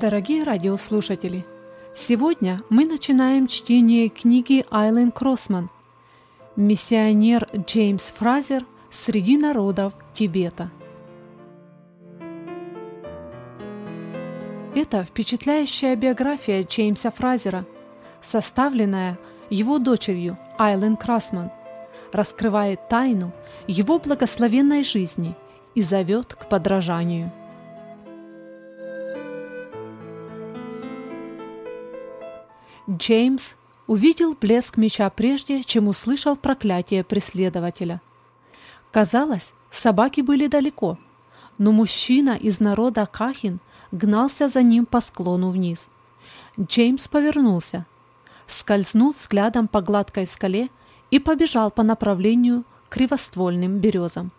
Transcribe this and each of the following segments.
Дорогие радиослушатели, сегодня мы начинаем чтение книги Айлен Кроссман «Миссионер Джеймс Фразер среди народов Тибета». Это впечатляющая биография Джеймса Фразера, составленная его дочерью Айлен Красман, раскрывает тайну его благословенной жизни и зовет к подражанию – Джеймс увидел блеск меча прежде, чем услышал проклятие преследователя. Казалось, собаки были далеко, но мужчина из народа Кахин гнался за ним по склону вниз. Джеймс повернулся, скользнул взглядом по гладкой скале и побежал по направлению к кривоствольным березам.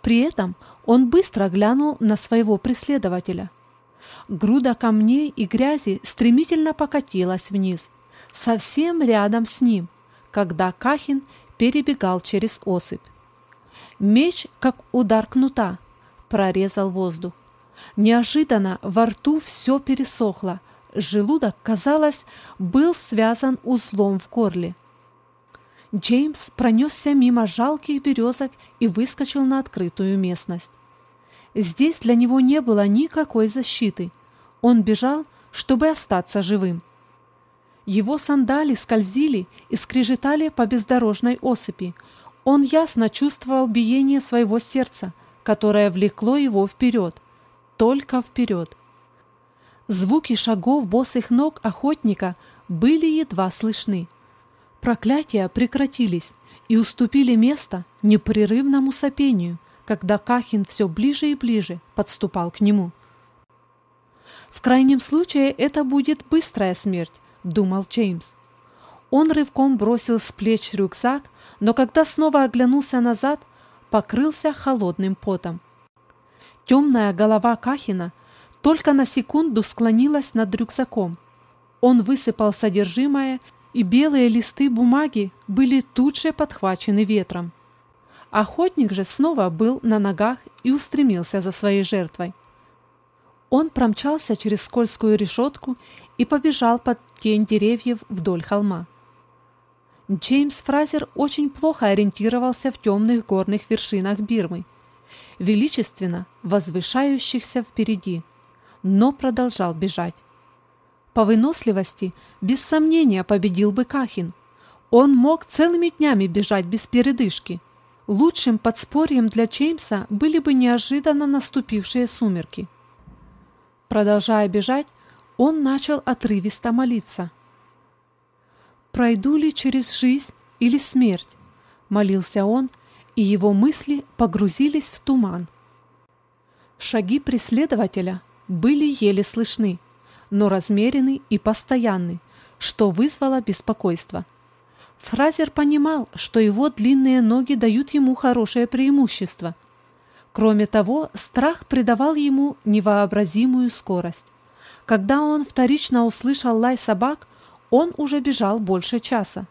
При этом он быстро глянул на своего преследователя – Груда камней и грязи стремительно покатилась вниз, совсем рядом с ним, когда Кахин перебегал через осыпь. Меч, как удар кнута, прорезал воздух. Неожиданно во рту все пересохло, желудок, казалось, был связан узлом в горле. Джеймс пронесся мимо жалких березок и выскочил на открытую местность. Здесь для него не было никакой защиты. Он бежал, чтобы остаться живым. Его сандали скользили и скрежетали по бездорожной осыпи. Он ясно чувствовал биение своего сердца, которое влекло его вперед, только вперед. Звуки шагов босых ног охотника были едва слышны. Проклятия прекратились и уступили место непрерывному сопению – когда Кахин все ближе и ближе подступал к нему. «В крайнем случае это будет быстрая смерть», — думал Джеймс. Он рывком бросил с плеч рюкзак, но когда снова оглянулся назад, покрылся холодным потом. Темная голова Кахина только на секунду склонилась над рюкзаком. Он высыпал содержимое, и белые листы бумаги были тут же подхвачены ветром. Охотник же снова был на ногах и устремился за своей жертвой. Он промчался через скользкую решетку и побежал под тень деревьев вдоль холма. Джеймс Фразер очень плохо ориентировался в темных горных вершинах Бирмы, величественно возвышающихся впереди, но продолжал бежать. По выносливости, без сомнения, победил бы Кахин. Он мог целыми днями бежать без передышки – Лучшим подспорьем для Джеймса были бы неожиданно наступившие сумерки. Продолжая бежать, он начал отрывисто молиться. «Пройду ли через жизнь или смерть?» — молился он, и его мысли погрузились в туман. Шаги преследователя были еле слышны, но размерены и постоянны, что вызвало беспокойство. Фразер понимал, что его длинные ноги дают ему хорошее преимущество. Кроме того, страх придавал ему невообразимую скорость. Когда он вторично услышал лай собак, он уже бежал больше часа.